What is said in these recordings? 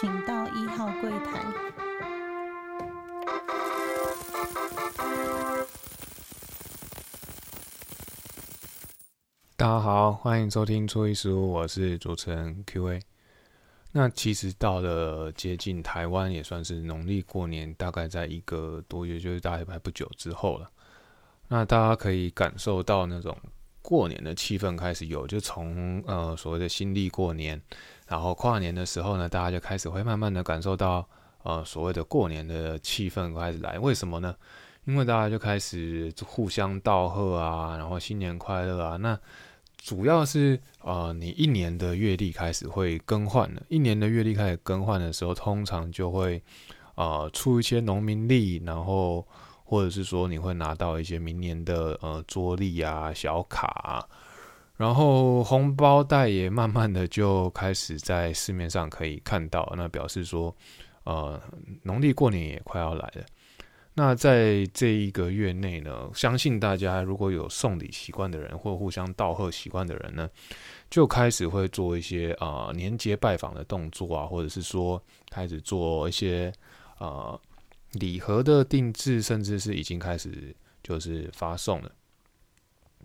请到一号柜台。大家好，欢迎收听初一十五，我是主持人 Q A。那其实到了接近台湾，也算是农历过年，大概在一个多月，就是大概还不久之后了。那大家可以感受到那种过年的气氛开始有，就从呃所谓的新历过年，然后跨年的时候呢，大家就开始会慢慢的感受到呃所谓的过年的气氛开始来。为什么呢？因为大家就开始互相道贺啊，然后新年快乐啊。那主要是呃，你一年的月历开始会更换了，一年的月历开始更换的时候，通常就会呃出一些农民历，然后或者是说你会拿到一些明年的呃桌历啊、小卡，然后红包袋也慢慢的就开始在市面上可以看到，那表示说呃农历过年也快要来了。那在这一个月内呢，相信大家如果有送礼习惯的人，或互相道贺习惯的人呢，就开始会做一些啊年节拜访的动作啊，或者是说开始做一些呃礼盒的定制，甚至是已经开始就是发送了。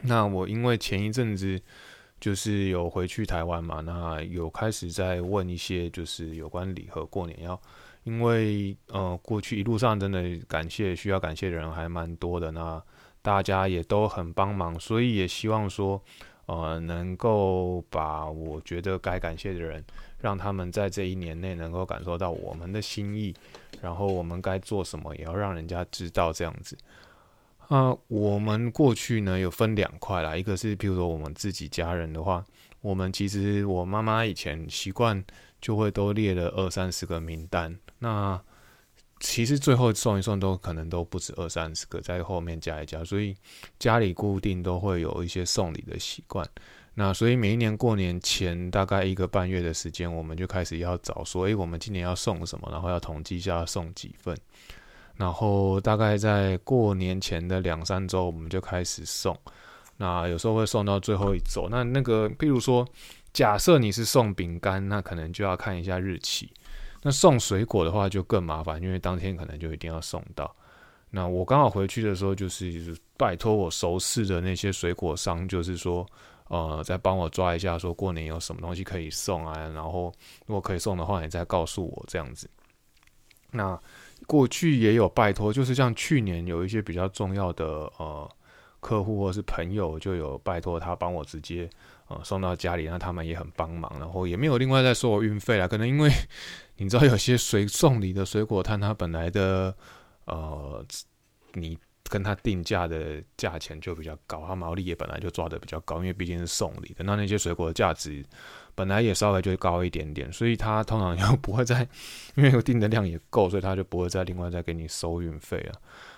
那我因为前一阵子就是有回去台湾嘛，那有开始在问一些就是有关礼盒过年要。因为呃，过去一路上真的感谢需要感谢的人还蛮多的，那大家也都很帮忙，所以也希望说，呃，能够把我觉得该感谢的人，让他们在这一年内能够感受到我们的心意，然后我们该做什么，也要让人家知道这样子。啊，我们过去呢有分两块啦，一个是譬如说我们自己家人的话，我们其实我妈妈以前习惯就会都列了二三十个名单。那其实最后送一送都可能都不止二三十个，在后面加一加，所以家里固定都会有一些送礼的习惯。那所以每一年过年前大概一个半月的时间，我们就开始要找，所以我们今年要送什么，然后要统计一下送几份。然后大概在过年前的两三周，我们就开始送。那有时候会送到最后一周。那那个，譬如说，假设你是送饼干，那可能就要看一下日期。那送水果的话就更麻烦，因为当天可能就一定要送到。那我刚好回去的时候，就是拜托我熟识的那些水果商，就是说，呃，再帮我抓一下，说过年有什么东西可以送啊。然后如果可以送的话，你再告诉我这样子。那过去也有拜托，就是像去年有一些比较重要的呃客户或是朋友，就有拜托他帮我直接呃送到家里，那他们也很帮忙，然后也没有另外再收我运费啦，可能因为。你知道有些水送礼的水果摊，它本来的呃，你跟他定价的价钱就比较高，它毛利也本来就抓的比较高，因为毕竟是送礼的。那那些水果的价值本来也稍微就高一点点，所以他通常又不会再，因为订的量也够，所以他就不会再另外再给你收运费了。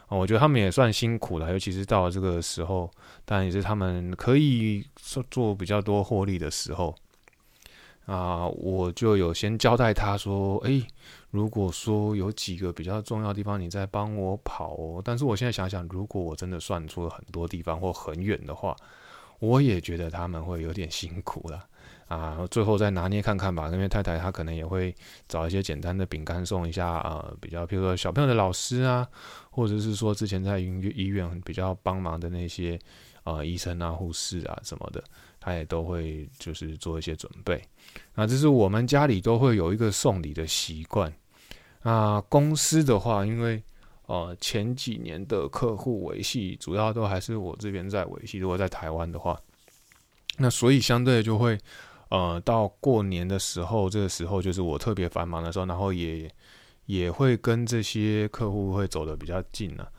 我觉得他们也算辛苦了，尤其是到了这个时候，当然也是他们可以做做比较多获利的时候。啊，我就有先交代他说，诶，如果说有几个比较重要的地方，你再帮我跑哦。但是我现在想想，如果我真的算出了很多地方或很远的话，我也觉得他们会有点辛苦了。啊，最后再拿捏看看吧。因为太太她可能也会找一些简单的饼干送一下啊，比较譬如说小朋友的老师啊，或者是说之前在医院比较帮忙的那些呃医生啊、护士啊什么的。他也都会就是做一些准备，那这是我们家里都会有一个送礼的习惯。那公司的话，因为呃前几年的客户维系主要都还是我这边在维系，如果在台湾的话，那所以相对就会呃到过年的时候，这个时候就是我特别繁忙的时候，然后也也会跟这些客户会走得比较近了。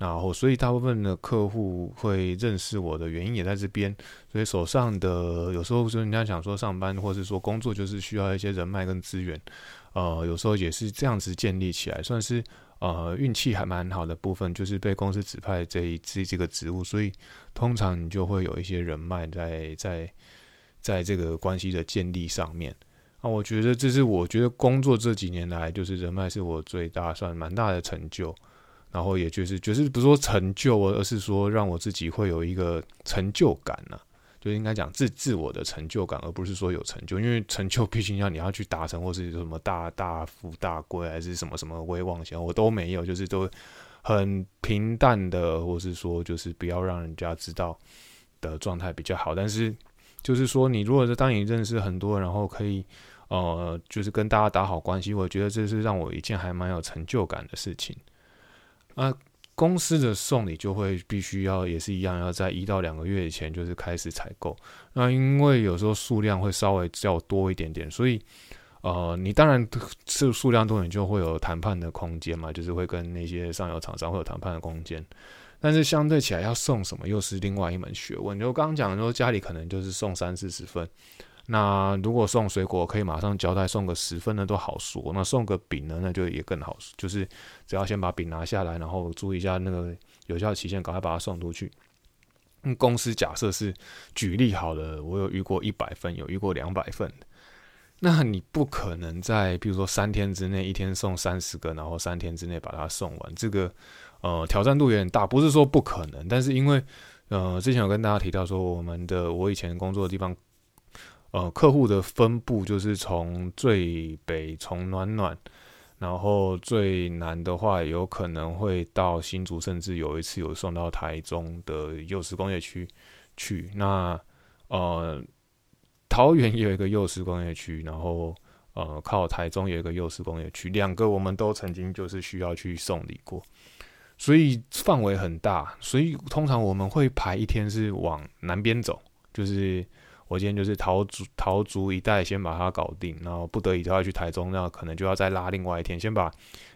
然后，所以大部分的客户会认识我的原因也在这边。所以手上的有时候就人家想说上班或者说工作，就是需要一些人脉跟资源。呃，有时候也是这样子建立起来，算是呃运气还蛮好的部分，就是被公司指派这一这这个职务。所以通常你就会有一些人脉在在在这个关系的建立上面。啊，我觉得这是我觉得工作这几年来，就是人脉是我最大算蛮大的成就。然后也就是，就是不是说成就，而是说让我自己会有一个成就感呢。就应该讲自自我的成就感，而不是说有成就，因为成就毕竟要你要去达成，或是什么大大富大贵，还是什么什么威望型，我都没有，就是都很平淡的，或是说就是不要让人家知道的状态比较好。但是就是说，你如果是当你认识很多，然后可以呃，就是跟大家打好关系，我觉得这是让我一件还蛮有成就感的事情啊。公司的送礼就会必须要也是一样，要在一到两个月以前就是开始采购。那因为有时候数量会稍微较多一点点，所以呃，你当然是数量多，你就会有谈判的空间嘛，就是会跟那些上游厂商会有谈判的空间。但是相对起来，要送什么又是另外一门学问。就刚刚讲说，家里可能就是送三四十份。那如果送水果，可以马上交代送个十分的都好说。那送个饼呢，那就也更好，就是只要先把饼拿下来，然后注意一下那个有效期限，赶快把它送出去。嗯，公司假设是举例好了，我有遇过一百份，有遇过两百份那你不可能在比如说三天之内，一天送三十个，然后三天之内把它送完，这个呃挑战度有点大。不是说不可能，但是因为呃之前有跟大家提到说，我们的我以前工作的地方。呃，客户的分布就是从最北从暖暖，然后最南的话有可能会到新竹，甚至有一次有送到台中的幼师工业区去。那呃，桃园也有一个幼师工业区，然后呃，靠台中有一个幼师工业区，两个我们都曾经就是需要去送礼过，所以范围很大。所以通常我们会排一天是往南边走，就是。我今天就是桃竹桃竹一带先把它搞定，然后不得已就要去台中，那可能就要再拉另外一天，先把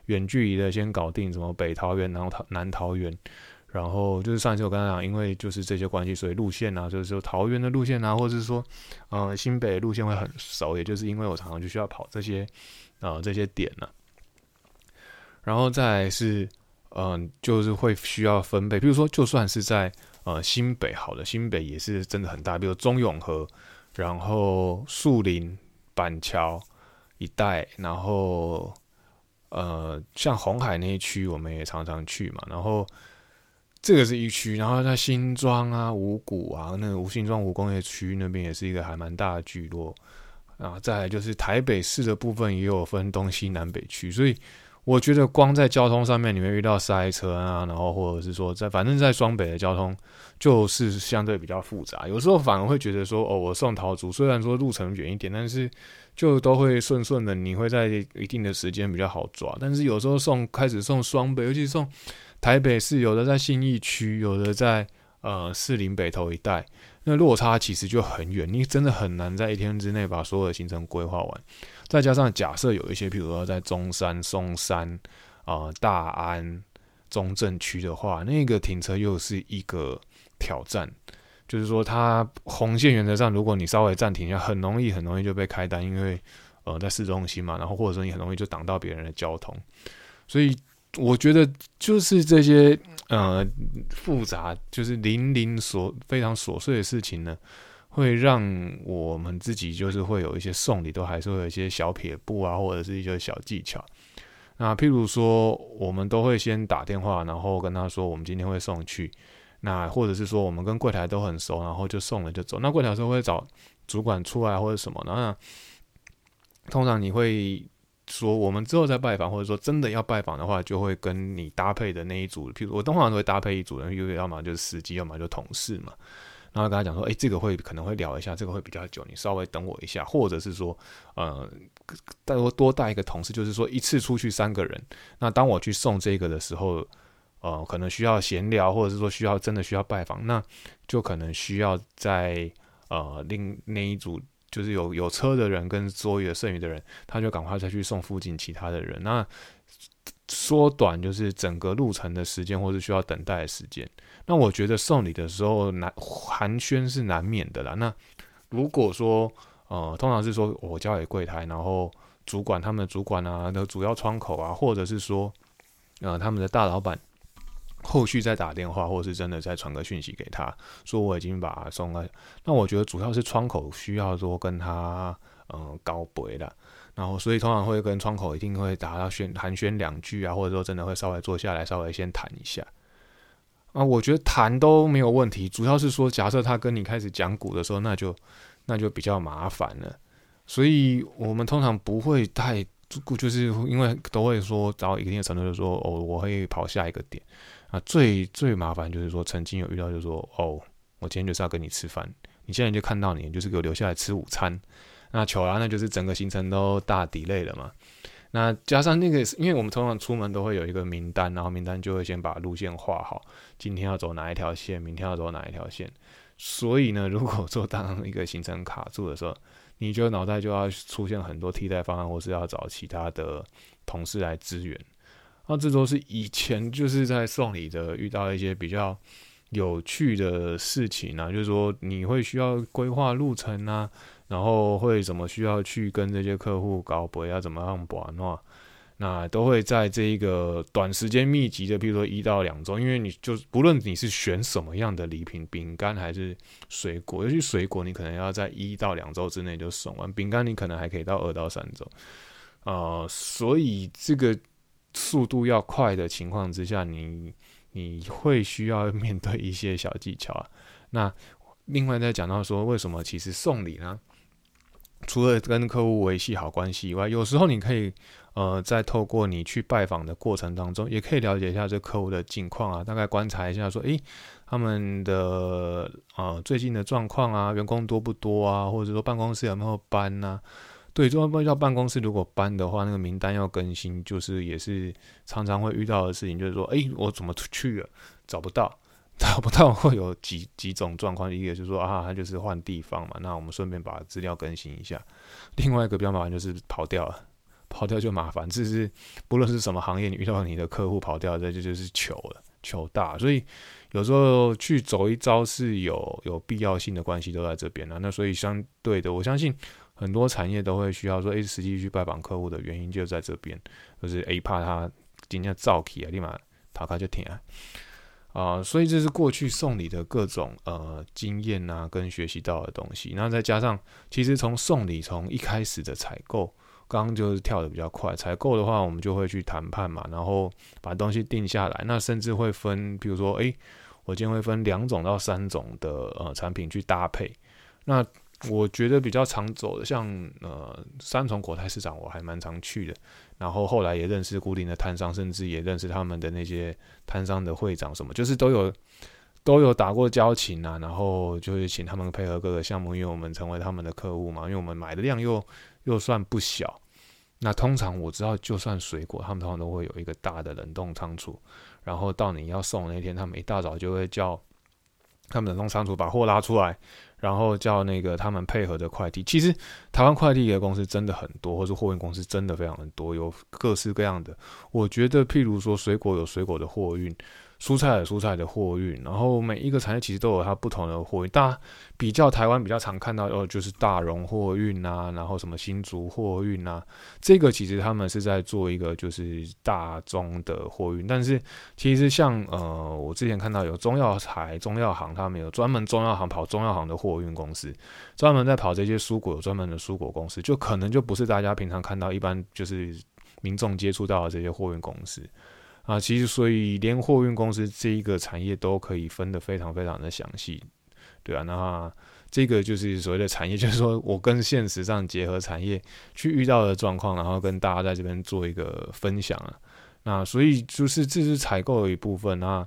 远距离的先搞定，什么北桃园，然后桃南桃园，然后就是上一次我跟他讲，因为就是这些关系，所以路线啊，就是说桃园的路线啊，或者是说，呃，新北路线会很熟，也就是因为我常常就需要跑这些，呃，这些点呢，然后再是，嗯，就是会需要分配，比如说就算是在。呃，新北好的，新北也是真的很大，比如中永和，然后树林、板桥一带，然后呃，像红海那一区，我们也常常去嘛。然后这个是一区，然后在新庄啊、五股啊，那个吴新庄五工业区那边也是一个还蛮大的聚落啊。再来就是台北市的部分也有分东西南北区，所以。我觉得光在交通上面，你会遇到塞车啊，然后或者是说在，反正在双北的交通就是相对比较复杂。有时候反而会觉得说，哦，我送桃竹，虽然说路程远一点，但是就都会顺顺的，你会在一定的时间比较好抓。但是有时候送开始送双北，尤其送台北市，有的在信义区，有的在呃士林北投一带，那落差其实就很远，你真的很难在一天之内把所有的行程规划完。再加上假设有一些，譬如说在中山、松山、啊大安、中正区的话，那个停车又是一个挑战。就是说，它红线原则上，如果你稍微暂停一下，很容易、很容易就被开单，因为呃在市中心嘛，然后或者说你很容易就挡到别人的交通。所以我觉得就是这些呃复杂，就是零零琐非常琐碎的事情呢。会让我们自己就是会有一些送礼，都还是会有一些小撇步啊，或者是一些小技巧。那譬如说，我们都会先打电话，然后跟他说我们今天会送去。那或者是说，我们跟柜台都很熟，然后就送了就走。那柜台时候会找主管出来或者什么。那通常你会说，我们之后再拜访，或者说真的要拜访的话，就会跟你搭配的那一组，譬如我通常都会搭配一组人，因为要么就是司机，要么就同事嘛。然后跟他讲说，哎，这个会可能会聊一下，这个会比较久，你稍微等我一下，或者是说，呃，带多多带一个同事，就是说一次出去三个人。那当我去送这个的时候，呃，可能需要闲聊，或者是说需要真的需要拜访，那就可能需要在呃另那一组，就是有有车的人跟桌椅的剩余的人，他就赶快再去送附近其他的人。那缩短就是整个路程的时间，或是需要等待的时间。那我觉得送礼的时候难寒暄是难免的啦。那如果说呃，通常是说我交给柜台，然后主管他们的主管啊的主要窗口啊，或者是说呃他们的大老板后续再打电话，或是真的再传个讯息给他，说我已经把他送了。那我觉得主要是窗口需要说跟他嗯告别了。然后，所以通常会跟窗口一定会打到宣寒暄两句啊，或者说真的会稍微坐下来，稍微先谈一下。啊，我觉得谈都没有问题，主要是说，假设他跟你开始讲股的时候，那就那就比较麻烦了。所以我们通常不会太，就是因为都会说找一定的程度，就是说哦，我会跑下一个点啊。最最麻烦就是说，曾经有遇到，就是说哦，我今天就是要跟你吃饭，你现在就看到你，就是给我留下来吃午餐。那糗了，那就是整个行程都大抵累了嘛。那加上那个，因为我们通常出门都会有一个名单，然后名单就会先把路线画好，今天要走哪一条线，明天要走哪一条线。所以呢，如果说当一个行程卡住的时候，你就脑袋就要出现很多替代方案，或是要找其他的同事来支援。那这都是以前就是在送礼的遇到一些比较有趣的事情啊，就是说你会需要规划路程啊。然后会怎么需要去跟这些客户搞博要怎么样博那那都会在这一个短时间密集的，比如说一到两周，因为你就不论你是选什么样的礼品，饼干还是水果，尤其水果你可能要在一到两周之内就送完，饼干你可能还可以到二到三周，啊，所以这个速度要快的情况之下，你你会需要面对一些小技巧啊。那另外再讲到说，为什么其实送礼呢？除了跟客户维系好关系以外，有时候你可以，呃，在透过你去拜访的过程当中，也可以了解一下这客户的近况啊，大概观察一下，说，诶，他们的呃最近的状况啊，员工多不多啊，或者说办公室有没有搬呐？对，就要办公室如果搬的话，那个名单要更新，就是也是常常会遇到的事情，就是说，诶，我怎么出去了，找不到。找不到会有几几种状况，一个就是说啊，他就是换地方嘛，那我们顺便把资料更新一下。另外一个比较麻烦就是跑掉了，跑掉就麻烦。这是不论是什么行业，你遇到你的客户跑掉，这就就是糗了，糗大。所以有时候去走一遭是有有必要性的关系都在这边了。那所以相对的，我相信很多产业都会需要说，诶，实际去拜访客户的原因就在这边，就是诶怕他今天造起啊，立马逃开就停啊。啊，所以这是过去送礼的各种呃经验呐，跟学习到的东西。那再加上，其实从送礼从一开始的采购，刚刚就是跳的比较快。采购的话，我们就会去谈判嘛，然后把东西定下来。那甚至会分，比如说，诶，我今天会分两种到三种的呃产品去搭配。那我觉得比较常走的，像呃三重国泰市场，我还蛮常去的。然后后来也认识固定的摊商，甚至也认识他们的那些摊商的会长什么，就是都有都有打过交情啊。然后就是请他们配合各个项目，因为我们成为他们的客户嘛。因为我们买的量又又算不小。那通常我知道，就算水果，他们通常都会有一个大的冷冻仓储。然后到你要送那天，他们一大早就会叫他们冷冻仓储把货拉出来。然后叫那个他们配合的快递，其实台湾快递的公司真的很多，或是货运公司真的非常的多，有各式各样的。我觉得，譬如说水果有水果的货运。蔬菜的蔬菜的货运，然后每一个产业其实都有它不同的货运。大比较台湾比较常看到哦，就是大荣货运啊，然后什么新竹货运啊，这个其实他们是在做一个就是大宗的货运。但是其实像呃，我之前看到有中药材、中药行，他们有专门中药行跑中药行的货运公司，专门在跑这些蔬果，有专门的蔬果公司，就可能就不是大家平常看到一般就是民众接触到的这些货运公司。啊，其实所以连货运公司这一个产业都可以分得非常非常的详细，对啊，那这个就是所谓的产业，就是说我跟现实上结合产业去遇到的状况，然后跟大家在这边做一个分享啊。那所以就是这是采购的一部分啊。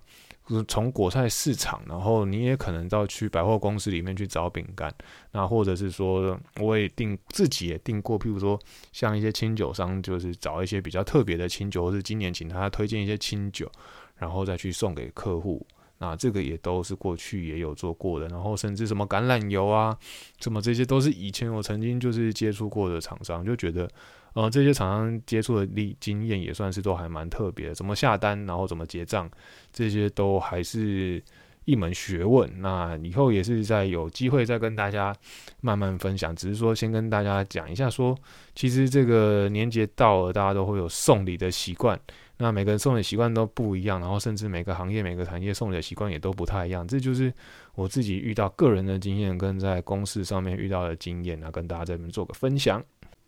从果菜市场，然后你也可能到去百货公司里面去找饼干，那或者是说，我也订自己也订过，譬如说像一些清酒商，就是找一些比较特别的清酒，或是今年请他推荐一些清酒，然后再去送给客户。那这个也都是过去也有做过的，然后甚至什么橄榄油啊，什么这些都是以前我曾经就是接触过的厂商，就觉得。呃，这些厂商接触的历经验也算是都还蛮特别，怎么下单，然后怎么结账，这些都还是一门学问。那以后也是在有机会再跟大家慢慢分享，只是说先跟大家讲一下，说其实这个年节到了，大家都会有送礼的习惯，那每个人送礼习惯都不一样，然后甚至每个行业、每个产业送礼的习惯也都不太一样。这就是我自己遇到个人的经验跟在公司上面遇到的经验，那跟大家这边做个分享。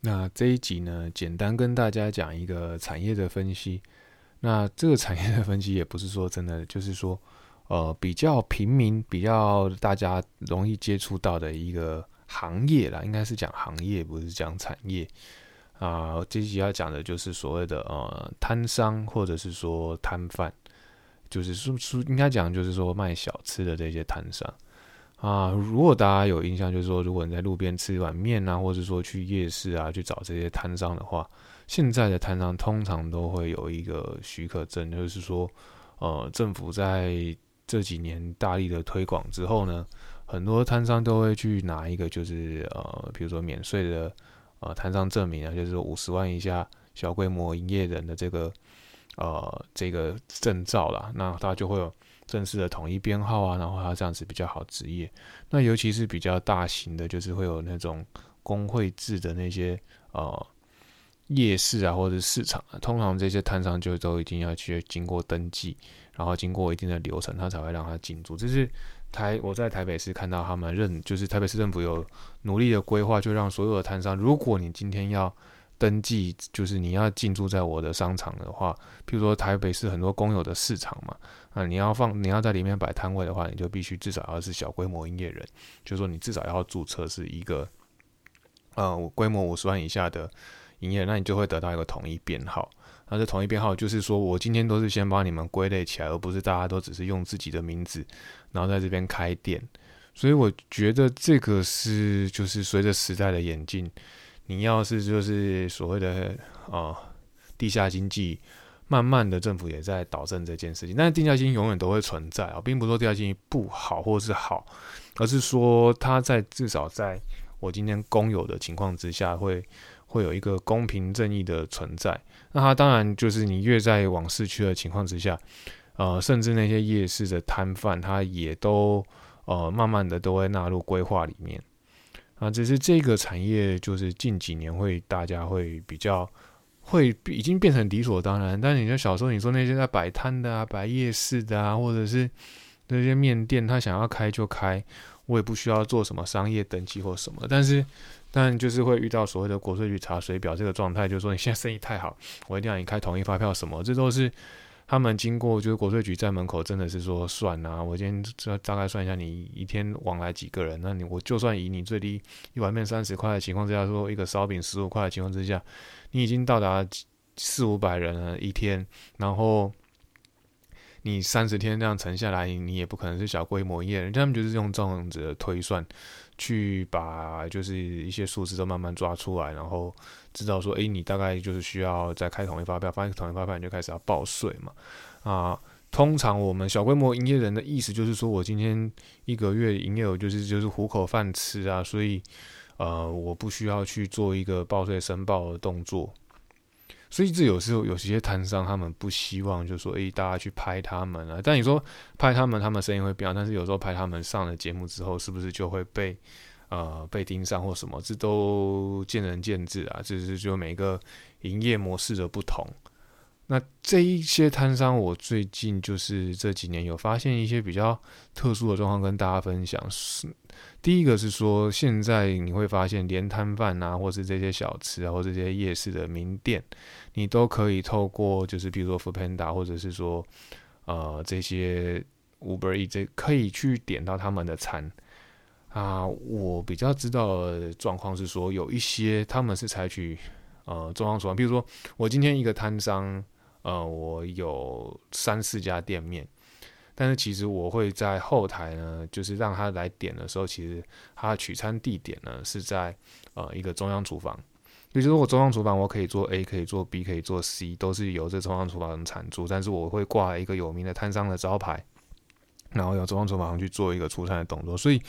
那这一集呢，简单跟大家讲一个产业的分析。那这个产业的分析也不是说真的，就是说，呃比较平民、比较大家容易接触到的一个行业啦，应该是讲行业，不是讲产业啊。这一集要讲的就是所谓的呃摊商或者是说摊贩，就是说说应该讲就是说卖小吃的这些摊商。啊，如果大家有印象，就是说，如果你在路边吃一碗面啊，或者说去夜市啊去找这些摊商的话，现在的摊商通常都会有一个许可证，就是说，呃，政府在这几年大力的推广之后呢，很多摊商都会去拿一个，就是呃，比如说免税的呃摊商证明啊，就是五十万以下小规模营业人的这个呃这个证照啦，那他就会有。正式的统一编号啊，然后它这样子比较好执业。那尤其是比较大型的，就是会有那种工会制的那些呃夜市啊，或者市场啊，通常这些摊商就都一定要去经过登记，然后经过一定的流程，他才会让他进驻。这是台我在台北市看到他们认，就是台北市政府有努力的规划，就让所有的摊商，如果你今天要登记，就是你要进驻在我的商场的话，譬如说台北市很多公有的市场嘛。啊，你要放，你要在里面摆摊位的话，你就必须至少要是小规模营业人，就是说你至少要注册是一个，呃，规模五十万以下的营业，那你就会得到一个统一编号。那这统一编号就是说我今天都是先把你们归类起来，而不是大家都只是用自己的名字，然后在这边开店。所以我觉得这个是就是随着时代的演进，你要是就是所谓的啊地下经济。慢慢的，政府也在导正这件事情，但是地下经济永远都会存在啊，并不是说地下经济不好或是好，而是说它在至少在我今天公有的情况之下，会会有一个公平正义的存在。那它当然就是你越在往市区的情况之下，呃，甚至那些夜市的摊贩，它也都呃慢慢的都会纳入规划里面啊。只是这个产业就是近几年会大家会比较。会已经变成理所当然，但你说小时候你说那些在摆摊的啊、摆夜市的啊，或者是那些面店，他想要开就开，我也不需要做什么商业登记或什么。但是，但就是会遇到所谓的国税局查水表这个状态，就是说你现在生意太好，我一定要你开统一发票什么，这都是他们经过就是国税局在门口真的是说算啊，我今天这大概算一下你一天往来几个人，那你我就算以你最低一碗面三十块的情况之下，说一个烧饼十五块的情况之下。你已经到达四五百人了一天，然后你三十天这样乘下来，你也不可能是小规模营业。人家们就是用这样子的推算，去把就是一些数字都慢慢抓出来，然后知道说，哎，你大概就是需要再开统一发票，发现统一发票你就开始要报税嘛。啊，通常我们小规模营业人的意思就是说我今天一个月营业额就是就是糊口饭吃啊，所以。呃，我不需要去做一个报税申报的动作，所以这有时候有些摊商他们不希望，就说诶，大家去拍他们啊。但你说拍他们，他们声音会变，但是有时候拍他们上了节目之后，是不是就会被呃被盯上或什么？这都见仁见智啊，这是就每个营业模式的不同。那这一些摊商，我最近就是这几年有发现一些比较特殊的状况，跟大家分享。是第一个是说，现在你会发现，连摊贩啊，或是这些小吃啊，或这些夜市的名店，你都可以透过，就是比如说 f o o Panda，或者是说，呃，这些 Uber E 这可以去点到他们的餐啊。我比较知道的状况是说，有一些他们是采取呃中央厨房，比如说我今天一个摊商。呃，我有三四家店面，但是其实我会在后台呢，就是让他来点的时候，其实他取餐地点呢是在呃一个中央厨房。也就是我中央厨房，我可以做 A，可以做 B，可以做 C，都是由这中央厨房产出，但是我会挂一个有名的摊商的招牌。然后由中央厨房去做一个出餐的动作，所以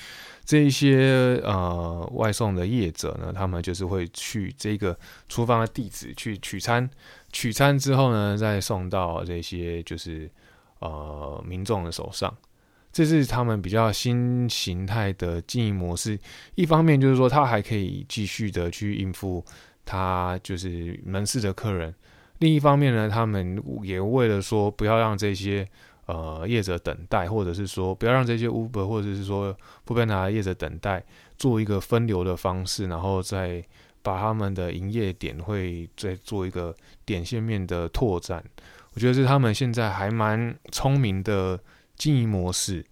这一些呃外送的业者呢，他们就是会去这个厨房的地址去取餐，取餐之后呢，再送到这些就是呃民众的手上。这是他们比较新形态的经营模式。一方面就是说，他还可以继续的去应付他就是门市的客人；另一方面呢，他们也为了说不要让这些。呃，业者等待，或者是说不要让这些 Uber 或者是说不被拿业者等待，做一个分流的方式，然后再把他们的营业点会再做一个点线面的拓展。我觉得是他们现在还蛮聪明的经营模式。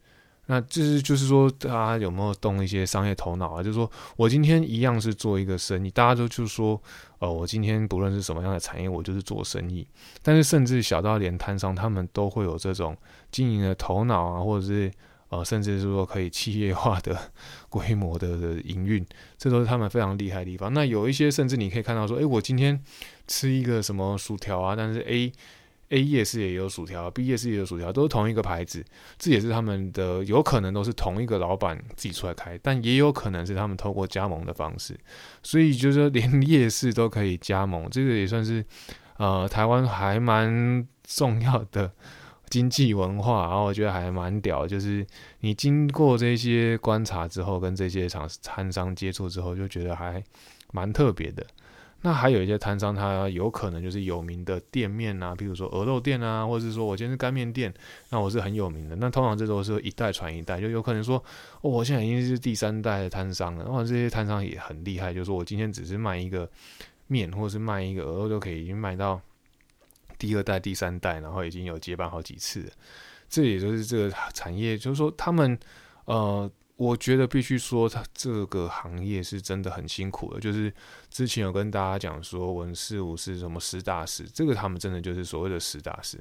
那这是就是说，大家有没有动一些商业头脑啊？就是说我今天一样是做一个生意，大家都就是说，呃，我今天不论是什么样的产业，我就是做生意。但是甚至小到连摊商，他们都会有这种经营的头脑啊，或者是呃，甚至是说可以企业化的规模的营运，这都是他们非常厉害的地方。那有一些甚至你可以看到说，诶，我今天吃一个什么薯条啊，但是 A。A 夜市也有薯条，B 夜市也有薯条，都是同一个牌子，这也是他们的，有可能都是同一个老板自己出来开，但也有可能是他们透过加盟的方式，所以就是说连 夜市都可以加盟，这个也算是呃台湾还蛮重要的经济文化，然后我觉得还蛮屌，就是你经过这些观察之后，跟这些厂摊商接触之后，就觉得还蛮特别的。那还有一些摊商，他有可能就是有名的店面啊，比如说鹅肉店啊，或者是说我今天是干面店，那我是很有名的。那通常这都是一代传一代，就有可能说，哦，我现在已经是第三代的摊商了。然后这些摊商也很厉害，就是说我今天只是卖一个面，或者是卖一个鹅肉，就可以已经卖到第二代、第三代，然后已经有接班好几次。这也就是这个产业，就是说他们呃。我觉得必须说，他这个行业是真的很辛苦的。就是之前有跟大家讲说，文士武是什么实打实，这个他们真的就是所谓的实打实，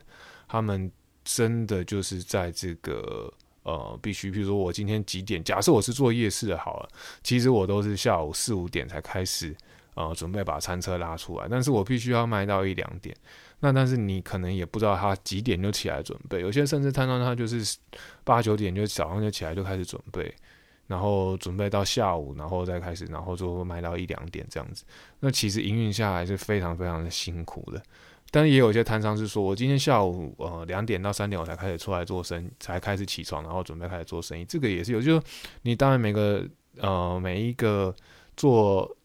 他们真的就是在这个呃，必须，比如说我今天几点，假设我是做夜市的，好了，其实我都是下午四五点才开始，呃，准备把餐车拉出来，但是我必须要卖到一两点。那但是你可能也不知道他几点就起来准备，有些甚至摊到他就是八九点就早上就起来就开始准备，然后准备到下午，然后再开始，然后就卖到一两点这样子。那其实营运下来是非常非常的辛苦的。但也有一些摊商是说，我今天下午呃两点到三点我才开始出来做生意，才开始起床，然后准备开始做生意。这个也是有，就是你当然每个呃每一个做。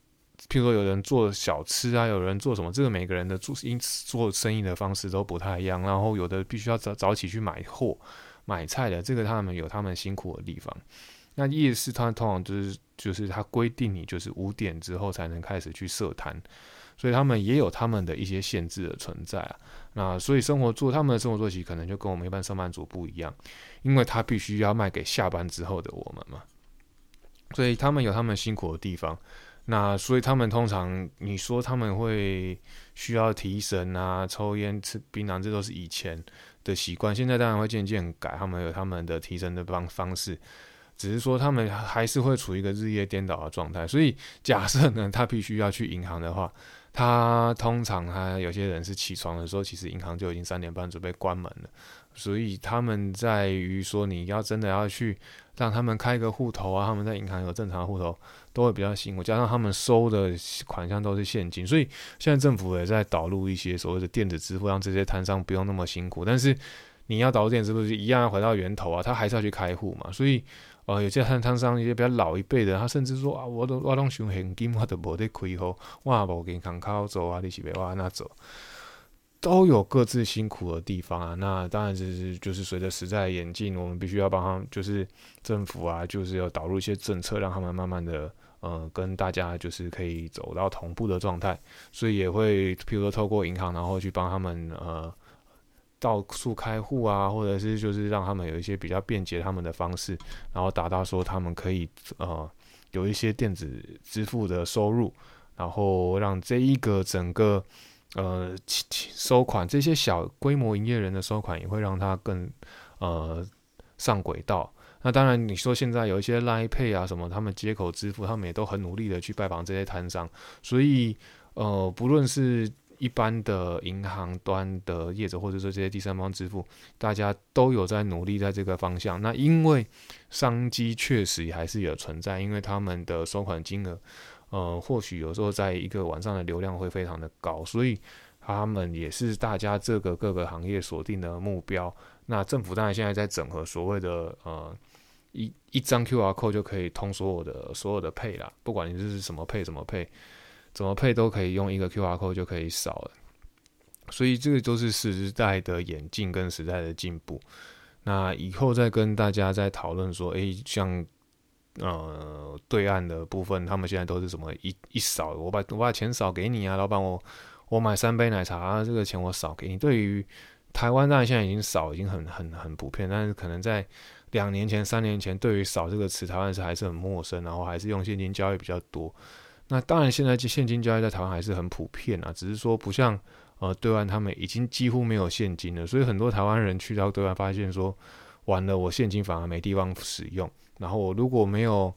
譬如说，有人做小吃啊，有人做什么？这个每个人的做因此做生意的方式都不太一样。然后有的必须要早早起去买货、买菜的，这个他们有他们辛苦的地方。那夜市它通常就是就是它规定你就是五点之后才能开始去设摊，所以他们也有他们的一些限制的存在啊。那所以生活做他们的生活作息可能就跟我们一般上班族不一样，因为他必须要卖给下班之后的我们嘛，所以他们有他们辛苦的地方。那所以他们通常，你说他们会需要提神啊、抽烟、吃槟榔，这都是以前的习惯。现在当然会渐渐改，他们有他们的提神的方方式，只是说他们还是会处于一个日夜颠倒的状态。所以假设呢，他必须要去银行的话，他通常他有些人是起床的时候，其实银行就已经三点半准备关门了。所以他们在于说，你要真的要去让他们开个户头啊，他们在银行有正常的户头。都会比较辛苦，加上他们收的款项都是现金，所以现在政府也在导入一些所谓的电子支付，让这些摊商不用那么辛苦。但是你要导入电子支付，一样要回到源头啊，他还是要去开户嘛。所以哦，有些摊摊商一些比较老一辈的，他甚至说啊，我都我拢想现金，我都无得开户，我无银行卡走啊，你是别往那走。都有各自辛苦的地方啊，那当然就是就是随着时代的演进，我们必须要帮他们，就是政府啊，就是要导入一些政策，让他们慢慢的，呃，跟大家就是可以走到同步的状态，所以也会譬如说透过银行，然后去帮他们呃到处开户啊，或者是就是让他们有一些比较便捷他们的方式，然后达到说他们可以呃有一些电子支付的收入，然后让这一个整个。呃，收款这些小规模营业人的收款也会让他更呃上轨道。那当然，你说现在有一些 Line Pay 啊什么，他们接口支付，他们也都很努力的去拜访这些摊商。所以呃，不论是一般的银行端的业者，或者说这些第三方支付，大家都有在努力在这个方向。那因为商机确实还是有存在，因为他们的收款金额。呃，或许有时候在一个晚上的流量会非常的高，所以他们也是大家这个各个行业锁定的目标。那政府当然现在在整合所谓的呃一一张 Q R code 就可以通所有的所有的配啦，不管你这是什么配什么配，怎么配都可以用一个 Q R code 就可以扫了。所以这个都是时代的演进跟时代的进步。那以后再跟大家再讨论说，诶，像。呃，对岸的部分，他们现在都是什么一一扫，我把我把钱扫给你啊，老板，我我买三杯奶茶，这个钱我扫给你。对于台湾当然现在已经扫，已经很很很普遍，但是可能在两年前、三年前，对于“扫”这个词，台湾是还是很陌生，然后还是用现金交易比较多。那当然，现在现金交易在台湾还是很普遍啊，只是说不像呃对岸他们已经几乎没有现金了，所以很多台湾人去到对岸发现说，完了，我现金反而没地方使用，然后我如果没有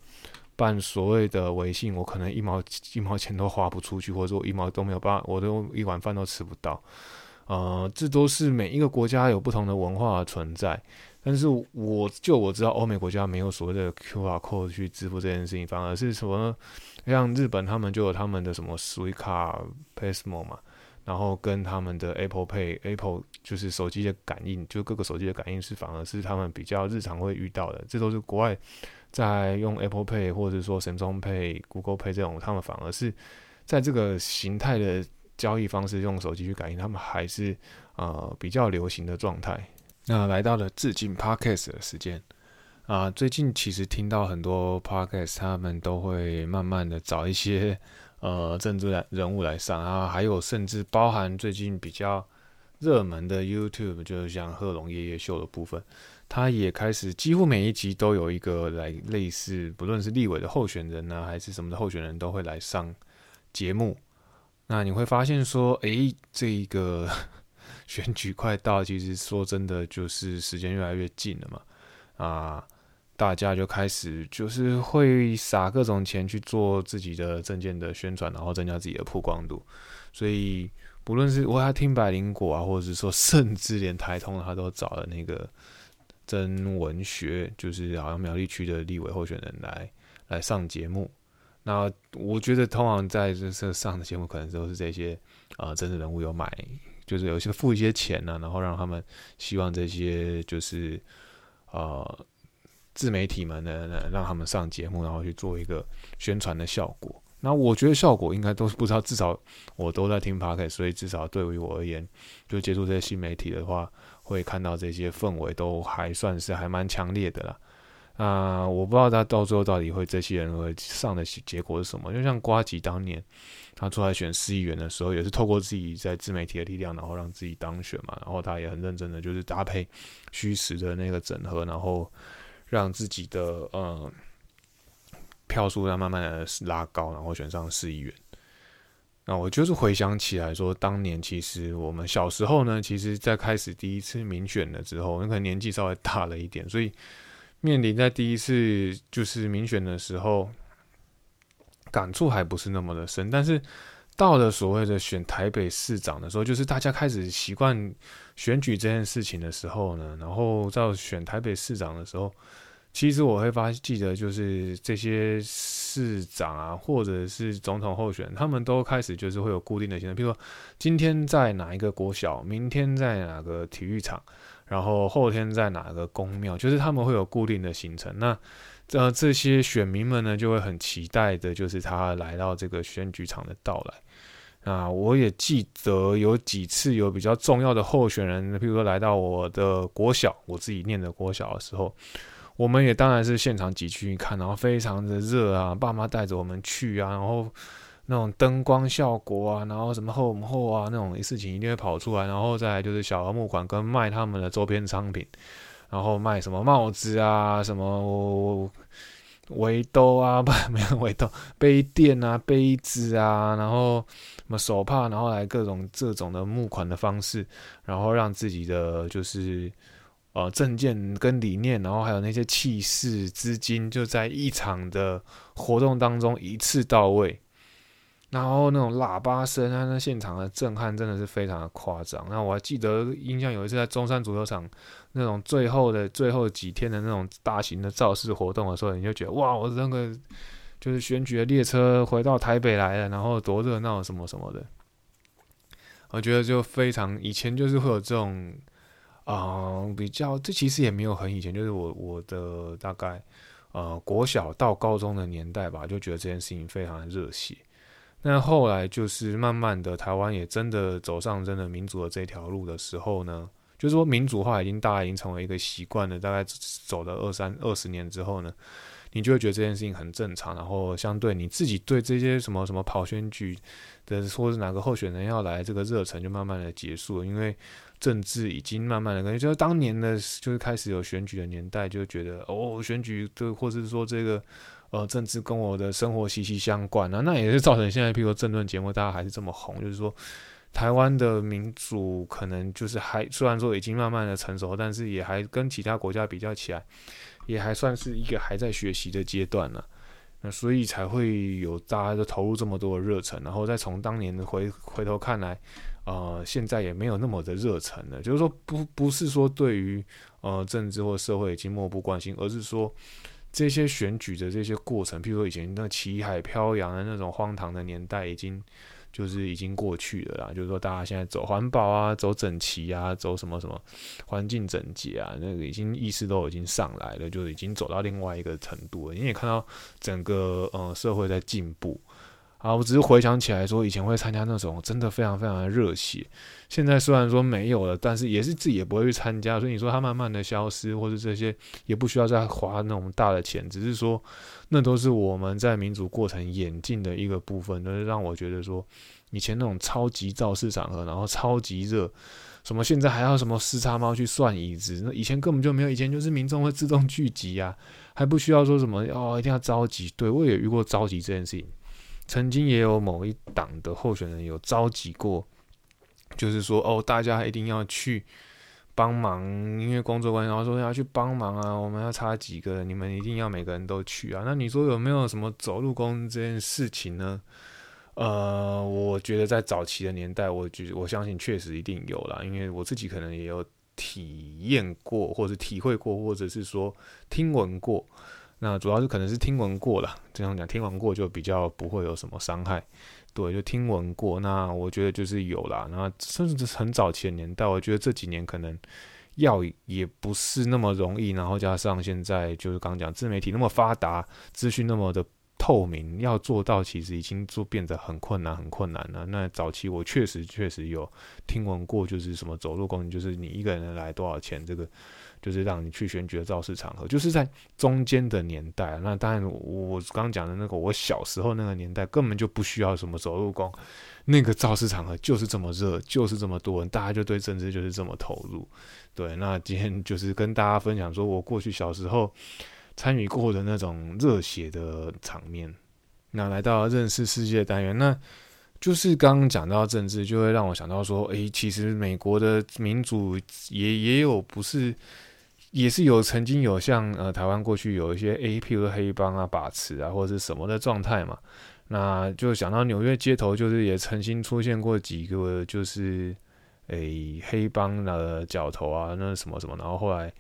办所谓的微信，我可能一毛一毛钱都花不出去，或者说一毛都没有办，我都一碗饭都吃不到。呃，这都是每一个国家有不同的文化存在，但是我就我知道，欧美国家没有所谓的 QR code 去支付这件事情，反而是什么呢像日本他们就有他们的什么 s u i c a Pasmo 嘛，然后跟他们的 Apple Pay，Apple 就是手机的感应，就各个手机的感应是反而是他们比较日常会遇到的，这都是国外在用 Apple Pay 或者说 Samsung Pay、Google Pay 这种，他们反而是在这个形态的。交易方式用手机去感应，他们还是呃比较流行的状态。那来到了致敬 Podcast 的时间啊，最近其实听到很多 Podcast，他们都会慢慢的找一些 呃政治人物来上啊，还有甚至包含最近比较热门的 YouTube，就是像贺龙夜夜秀的部分，他也开始几乎每一集都有一个来类似，不论是立委的候选人呢，还是什么的候选人都会来上节目。那你会发现说，诶，这个选举快到，其实说真的，就是时间越来越近了嘛。啊，大家就开始就是会撒各种钱去做自己的证件的宣传，然后增加自己的曝光度。所以，不论是我要听百灵果啊，或者是说，甚至连台通他都找了那个曾文学，就是好像苗栗区的立委候选人来来上节目。那我觉得，通常在这这上的节目，可能都是这些呃政治人物有买，就是有些付一些钱呢，然后让他们希望这些就是呃自媒体们呢，让他们上节目，然后去做一个宣传的效果。那我觉得效果应该都是不知道，至少我都在听 p o c a s t 所以至少对于我而言，就接触这些新媒体的话，会看到这些氛围都还算是还蛮强烈的啦。啊，我不知道他到最后到底会这些人会上的结果是什么。就像瓜吉当年他出来选市议员的时候，也是透过自己在自媒体的力量，然后让自己当选嘛。然后他也很认真的，就是搭配虚实的那个整合，然后让自己的呃票数在慢慢的拉高，然后选上市议员。那我就是回想起来说，当年其实我们小时候呢，其实在开始第一次民选了之后，那可能年纪稍微大了一点，所以。面临在第一次就是民选的时候，感触还不是那么的深。但是到了所谓的选台北市长的时候，就是大家开始习惯选举这件事情的时候呢，然后到选台北市长的时候，其实我会发记得就是这些市长啊，或者是总统候选，他们都开始就是会有固定的行程，比如说今天在哪一个国小，明天在哪个体育场。然后后天在哪个宫庙，就是他们会有固定的行程。那呃，这些选民们呢，就会很期待的，就是他来到这个选举场的到来。啊，我也记得有几次有比较重要的候选人，譬如说来到我的国小，我自己念的国小的时候，我们也当然是现场挤去看，然后非常的热啊，爸妈带着我们去啊，然后。那种灯光效果啊，然后什么后后啊，那种事情一定会跑出来，然后再来就是小额募款跟卖他们的周边商品，然后卖什么帽子啊，什么围兜啊，不没有围兜，杯垫啊，杯子啊，然后什么手帕，然后来各种这种的募款的方式，然后让自己的就是呃证件跟理念，然后还有那些气势资金，就在一场的活动当中一次到位。然后那种喇叭声啊，那现场的震撼真的是非常的夸张。那我还记得印象有一次在中山足球场那种最后的最后几天的那种大型的造势活动的时候，你就觉得哇，我那个就是选举的列车回到台北来了，然后多热闹什么什么的。我觉得就非常以前就是会有这种啊比较，这其实也没有很以前，就是我我的大概呃国小到高中的年代吧，就觉得这件事情非常的热血。那后来就是慢慢的，台湾也真的走上真的民主的这条路的时候呢，就是说民主化已经大概已经成为一个习惯了。大概走了二三二十年之后呢，你就会觉得这件事情很正常。然后相对你自己对这些什么什么跑选举的，或是哪个候选人要来，这个热忱就慢慢的结束了，因为政治已经慢慢的，感觉就是当年的，就是开始有选举的年代，就觉得哦，选举对，或是说这个。呃，政治跟我的生活息息相关啊，那也是造成现在，譬如说政论节目，大家还是这么红，就是说，台湾的民主可能就是还虽然说已经慢慢的成熟，但是也还跟其他国家比较起来，也还算是一个还在学习的阶段呢。那所以才会有大家都投入这么多的热忱，然后再从当年回回头看来，呃，现在也没有那么的热忱了。就是说，不不是说对于呃政治或社会已经漠不关心，而是说。这些选举的这些过程，譬如说以前那旗海飘扬的那种荒唐的年代，已经就是已经过去了啦。就是说，大家现在走环保啊，走整齐啊，走什么什么环境整洁啊，那个已经意识都已经上来了，就是已经走到另外一个程度了。你也看到整个呃社会在进步。啊，我只是回想起来说，以前会参加那种真的非常非常的热血。现在虽然说没有了，但是也是自己也不会去参加。所以你说它慢慢的消失，或者这些也不需要再花那种大的钱，只是说那都是我们在民主过程演进的一个部分，就是让我觉得说，以前那种超级造势场合，然后超级热，什么现在还要什么四叉猫去算椅子，那以前根本就没有。以前就是民众会自动聚集啊，还不需要说什么哦，一定要召集。对我也遇过召集这件事情。曾经也有某一党的候选人有召集过，就是说哦，大家一定要去帮忙，因为工作关系，然后说要去帮忙啊，我们要差几个人，你们一定要每个人都去啊。那你说有没有什么走路工这件事情呢？呃，我觉得在早期的年代，我觉我相信确实一定有啦，因为我自己可能也有体验过，或者体会过，或者是说听闻过。那主要是可能是听闻过了，这样讲听闻过就比较不会有什么伤害，对，就听闻过。那我觉得就是有啦，那甚至是很早期的年代，我觉得这几年可能要也不是那么容易，然后加上现在就是刚讲自媒体那么发达，资讯那么的透明，要做到其实已经做变得很困难，很困难了。那早期我确实确实有听闻过，就是什么走路工，就是你一个人来多少钱这个。就是让你去选举的造势场合，就是在中间的年代。那当然，我刚刚讲的那个我小时候那个年代，根本就不需要什么走路工，那个造势场合就是这么热，就是这么多人，大家就对政治就是这么投入。对，那今天就是跟大家分享，说我过去小时候参与过的那种热血的场面。那来到认识世界单元，那就是刚刚讲到政治，就会让我想到说，诶，其实美国的民主也也有不是。也是有曾经有像呃台湾过去有一些 A P 如黑帮啊把持啊或者是什么的状态嘛，那就想到纽约街头就是也曾经出现过几个就是诶黑帮的角头啊那什么什么，然后后来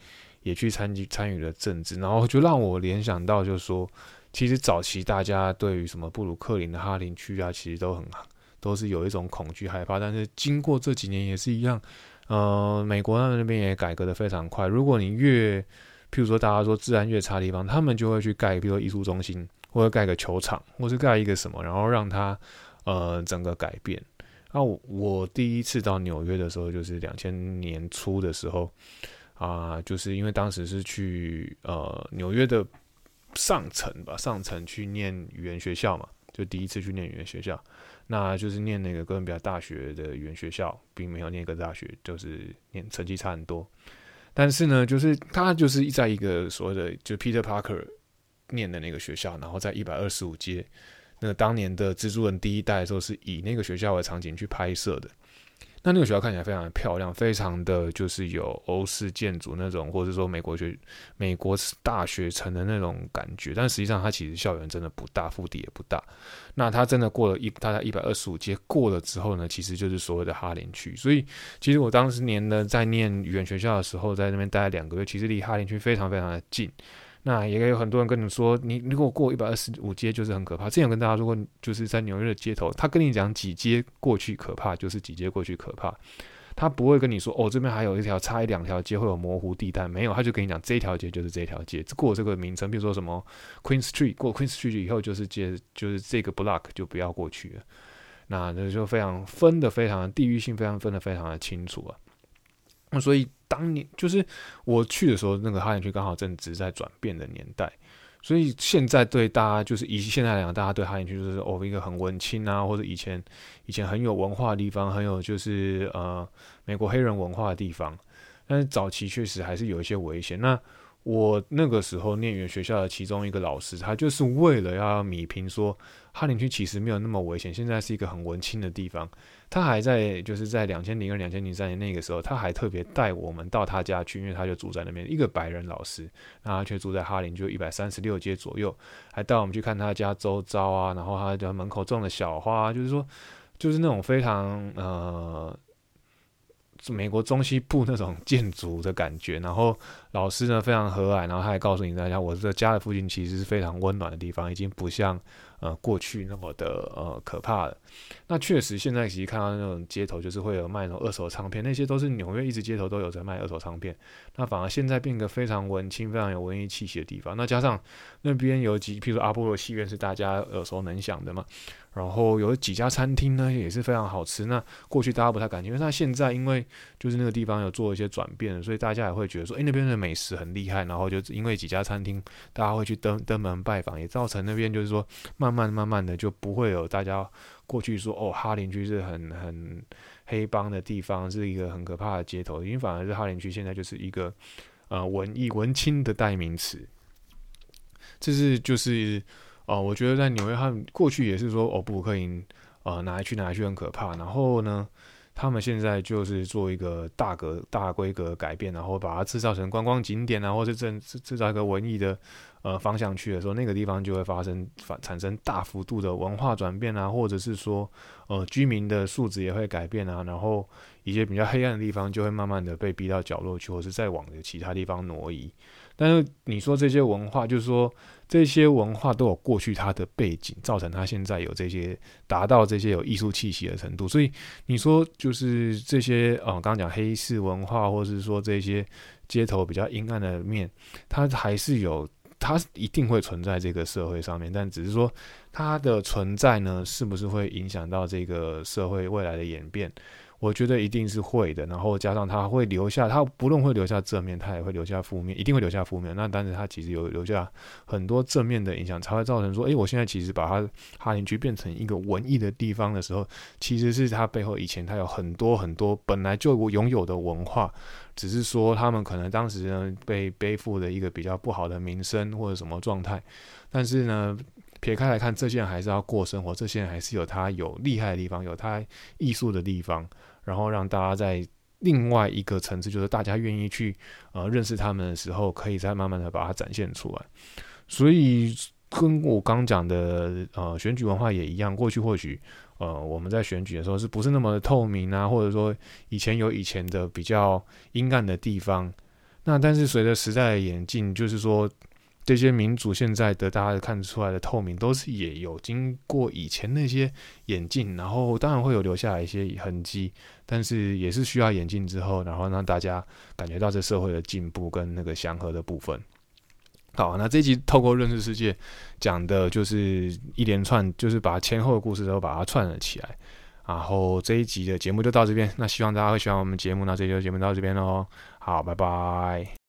也去参与参与了政治，然后就让我联想到就是说，其实早期大家对于什么布鲁克林的哈林区啊，其实都很都是有一种恐惧害怕，但是经过这几年也是一样。呃，美国那边也改革的非常快。如果你越，譬如说大家说治安越差的地方，他们就会去盖，比如说艺术中心，或者盖个球场，或是盖一个什么，然后让它呃整个改变。那我第一次到纽约的时候，就是两千年初的时候啊，就是因为当时是去呃纽约的上层吧，上层去念语言学校嘛，就第一次去念语言学校。那就是念那个哥伦比亚大学的语言学校，并没有念一个大学，就是念成绩差很多。但是呢，就是他就是在一个所谓的就 Peter Parker 念的那个学校，然后在一百二十五街，那当年的蜘蛛人第一代的时候是以那个学校为场景去拍摄的。那那个学校看起来非常的漂亮，非常的就是有欧式建筑那种，或者说美国学美国大学城的那种感觉。但实际上，它其实校园真的不大，腹地也不大。那它真的过了一，大概一百二十五街过了之后呢，其实就是所谓的哈林区。所以，其实我当时年呢在念语言学校的时候，在那边待了两个月，其实离哈林区非常非常的近。那也有很多人跟你说，你如果过一百二十五街就是很可怕。之前有跟大家说过，就是在纽约的街头，他跟你讲几街过去可怕，就是几街过去可怕。他不会跟你说，哦，这边还有一条差一两条街会有模糊地带，没有，他就跟你讲这条街就是这条街，过这个名称，比如说什么 Queen Street，过 Queen Street 以后就是街，就是这个 block 就不要过去了。那那就非常分的非常地域性，非常分的非常的清楚啊。那所以当年就是我去的时候，那个哈林区刚好正值在转变的年代，所以现在对大家就是以现在来讲，大家对哈林区就是哦一个很文青啊，或者以前以前很有文化的地方，很有就是呃美国黑人文化的地方。但是早期确实还是有一些危险。那我那个时候念语言学校的其中一个老师，他就是为了要米平说哈林区其实没有那么危险，现在是一个很文青的地方。他还在就是在两千零二、两千零三年那个时候，他还特别带我们到他家去，因为他就住在那边，一个白人老师，那他却住在哈林，就一百三十六街左右，还带我们去看他家周遭啊，然后他家门口种的小花，就是说，就是那种非常呃。美国中西部那种建筑的感觉，然后老师呢非常和蔼，然后他还告诉你大家，我这家的附近其实是非常温暖的地方，已经不像呃过去那么的呃可怕了。那确实，现在其实看到那种街头，就是会有卖那种二手唱片，那些都是纽约一直街头都有在卖二手唱片。那反而现在变个非常文青、非常有文艺气息的地方。那加上那边有几，譬如阿波罗戏院是大家耳熟能详的嘛。然后有几家餐厅呢，也是非常好吃。那过去大家不太敢去因为那现在因为就是那个地方有做一些转变，所以大家也会觉得说，哎，那边的美食很厉害。然后就因为几家餐厅，大家会去登登门拜访，也造成那边就是说，慢慢慢慢的就不会有大家过去说，哦，哈林区是很很黑帮的地方，是一个很可怕的街头。因为反而是哈林区现在就是一个呃文艺文青的代名词，这是就是。哦，我觉得在纽约，他们过去也是说，哦，布鲁克林，呃，哪来去哪来去很可怕。然后呢，他们现在就是做一个大格大规格改变，然后把它制造成观光景点啊，或者制制造一个文艺的呃方向去的时候，那个地方就会发生反产生大幅度的文化转变啊，或者是说，呃，居民的素质也会改变啊，然后一些比较黑暗的地方就会慢慢的被逼到角落去，或是再往其他地方挪移。但是你说这些文化，就是说这些文化都有过去它的背景，造成它现在有这些达到这些有艺术气息的程度。所以你说就是这些呃，刚刚讲黑市文化，或者是说这些街头比较阴暗的面，它还是有，它一定会存在这个社会上面。但只是说它的存在呢，是不是会影响到这个社会未来的演变？我觉得一定是会的，然后加上他会留下，他不论会留下正面，他也会留下负面，一定会留下负面。那但是他其实有留下很多正面的影响，才会造成说，诶，我现在其实把它哈林区变成一个文艺的地方的时候，其实是他背后以前他有很多很多本来就拥有的文化，只是说他们可能当时呢被背负的一个比较不好的名声或者什么状态，但是呢。撇开来看，这些人还是要过生活，这些人还是有他有厉害的地方，有他艺术的地方，然后让大家在另外一个层次，就是大家愿意去呃认识他们的时候，可以再慢慢的把它展现出来。所以跟我刚讲的呃选举文化也一样，过去或许呃我们在选举的时候是不是那么透明啊，或者说以前有以前的比较阴暗的地方，那但是随着时代的演进，就是说。这些民主现在的大家看出来的透明，都是也有经过以前那些演进，然后当然会有留下来一些痕迹，但是也是需要演进之后，然后让大家感觉到这社会的进步跟那个祥和的部分。好，那这集透过认识世界讲的就是一连串，就是把前后的故事都把它串了起来。然后这一集的节目就到这边，那希望大家会喜欢我们节目，那这期节目到这边喽。好，拜拜。